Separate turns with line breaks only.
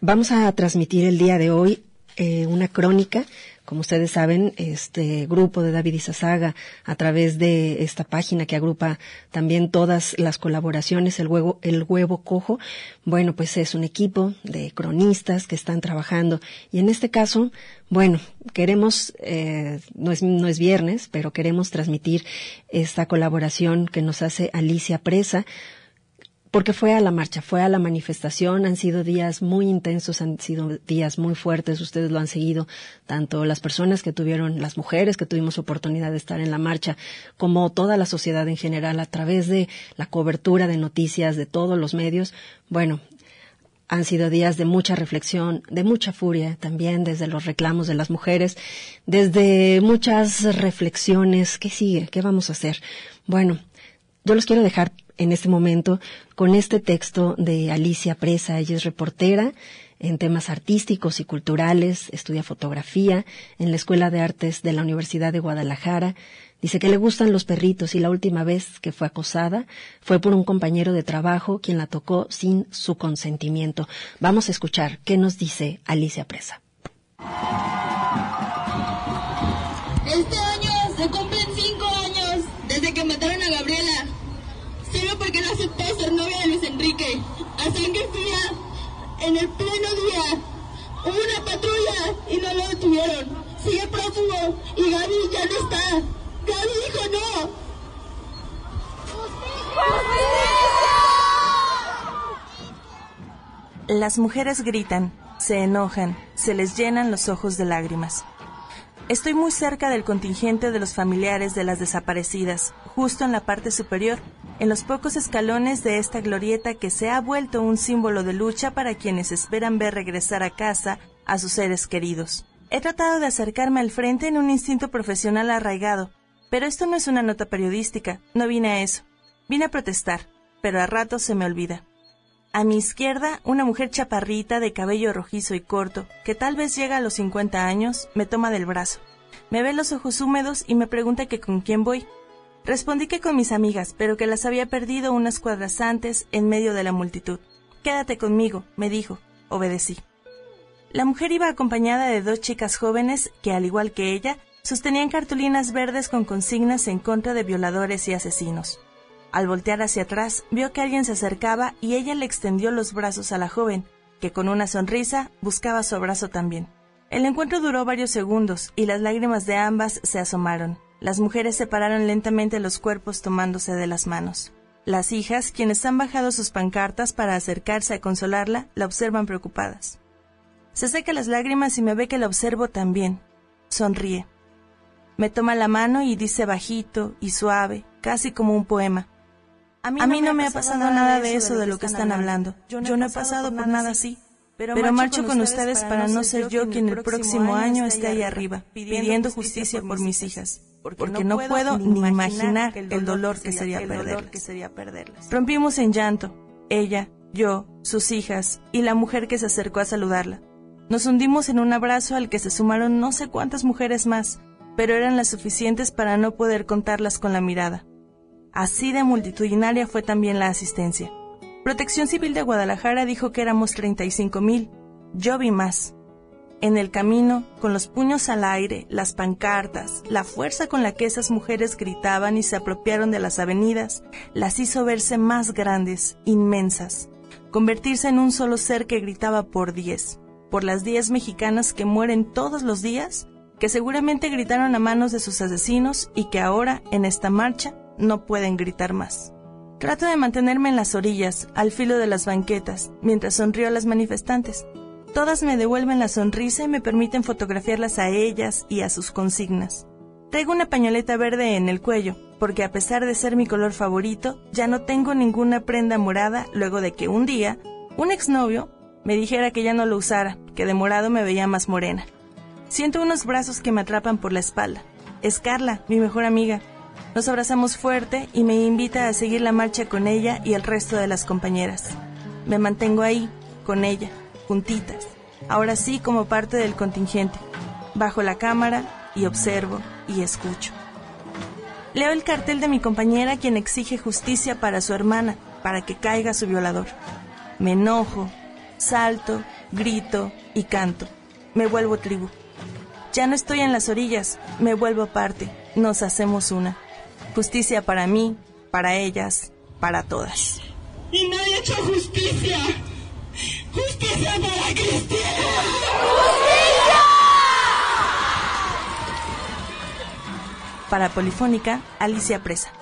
vamos a transmitir el día de hoy eh, una crónica como ustedes saben, este grupo de David Izazaga, a través de esta página que agrupa también todas las colaboraciones, el huevo, el huevo cojo, bueno, pues es un equipo de cronistas que están trabajando. Y en este caso, bueno, queremos, eh, no, es, no es viernes, pero queremos transmitir esta colaboración que nos hace Alicia Presa, porque fue a la marcha, fue a la manifestación, han sido días muy intensos, han sido días muy fuertes, ustedes lo han seguido, tanto las personas que tuvieron, las mujeres que tuvimos oportunidad de estar en la marcha, como toda la sociedad en general a través de la cobertura de noticias de todos los medios. Bueno, han sido días de mucha reflexión, de mucha furia también desde los reclamos de las mujeres, desde muchas reflexiones. ¿Qué sigue? ¿Qué vamos a hacer? Bueno, yo los quiero dejar en este momento con este texto de Alicia Presa. Ella es reportera en temas artísticos y culturales, estudia fotografía en la Escuela de Artes de la Universidad de Guadalajara. Dice que le gustan los perritos y la última vez que fue acosada fue por un compañero de trabajo quien la tocó sin su consentimiento. Vamos a escuchar qué nos dice Alicia Presa
año se cumplen cinco años desde que mataron a Gabriela solo porque no aceptó ser novia de Luis Enrique. A sangre fría, en el pleno día, hubo una patrulla y no lo detuvieron. Sigue prófugo y Gaby ya no está. Gaby dijo no.
Las mujeres gritan, se enojan, se les llenan los ojos de lágrimas. Estoy muy cerca del contingente de los familiares de las desaparecidas, justo en la parte superior, en los pocos escalones de esta glorieta que se ha vuelto un símbolo de lucha para quienes esperan ver regresar a casa a sus seres queridos. He tratado de acercarme al frente en un instinto profesional arraigado, pero esto no es una nota periodística, no vine a eso. Vine a protestar, pero a ratos se me olvida. A mi izquierda, una mujer chaparrita de cabello rojizo y corto, que tal vez llega a los 50 años, me toma del brazo. Me ve los ojos húmedos y me pregunta que con quién voy. Respondí que con mis amigas, pero que las había perdido unas cuadras antes en medio de la multitud. Quédate conmigo, me dijo. Obedecí. La mujer iba acompañada de dos chicas jóvenes que, al igual que ella, sostenían cartulinas verdes con consignas en contra de violadores y asesinos. Al voltear hacia atrás, vio que alguien se acercaba y ella le extendió los brazos a la joven, que con una sonrisa buscaba su abrazo también. El encuentro duró varios segundos y las lágrimas de ambas se asomaron. Las mujeres separaron lentamente los cuerpos tomándose de las manos. Las hijas, quienes han bajado sus pancartas para acercarse a consolarla, la observan preocupadas. Se seca las lágrimas y me ve que la observo también. Sonríe. Me toma la mano y dice bajito y suave, casi como un poema. A mí, no, me ha pasado nada de eso de lo que están hablando. Yo no he pasado por nada así. Pero marcho con ustedes para no ser yo quien el próximo año esté ahí arriba, pidiendo justicia por mis hijas. Porque no puedo ni imaginar el dolor que sería perderlas. Rompimos en llanto, ella, yo, sus hijas y la mujer que se acercó a saludarla. Nos hundimos en un abrazo al que se sumaron no sé cuántas mujeres más, pero eran las suficientes para no poder contarlas con la mirada. Así de multitudinaria fue también la asistencia. Protección Civil de Guadalajara dijo que éramos 35 mil. Yo vi más. En el camino, con los puños al aire, las pancartas, la fuerza con la que esas mujeres gritaban y se apropiaron de las avenidas, las hizo verse más grandes, inmensas, convertirse en un solo ser que gritaba por diez, por las diez mexicanas que mueren todos los días, que seguramente gritaron a manos de sus asesinos y que ahora, en esta marcha, no pueden gritar más. Trato de mantenerme en las orillas, al filo de las banquetas, mientras sonrío a las manifestantes. Todas me devuelven la sonrisa y me permiten fotografiarlas a ellas y a sus consignas. Traigo una pañoleta verde en el cuello, porque a pesar de ser mi color favorito, ya no tengo ninguna prenda morada luego de que un día un exnovio me dijera que ya no lo usara, que de morado me veía más morena. Siento unos brazos que me atrapan por la espalda. Es Carla, mi mejor amiga, nos abrazamos fuerte y me invita a seguir la marcha con ella y el resto de las compañeras. Me mantengo ahí, con ella, juntitas, ahora sí como parte del contingente. Bajo la cámara y observo y escucho. Leo el cartel de mi compañera quien exige justicia para su hermana, para que caiga su violador. Me enojo, salto grito y canto. Me vuelvo tribu. Ya no estoy en las orillas, me vuelvo parte, nos hacemos una. Justicia para mí, para ellas, para todas.
Y nadie ha hecho justicia. Justicia para Cristina.
¡Justicia! Para Polifónica, Alicia Presa.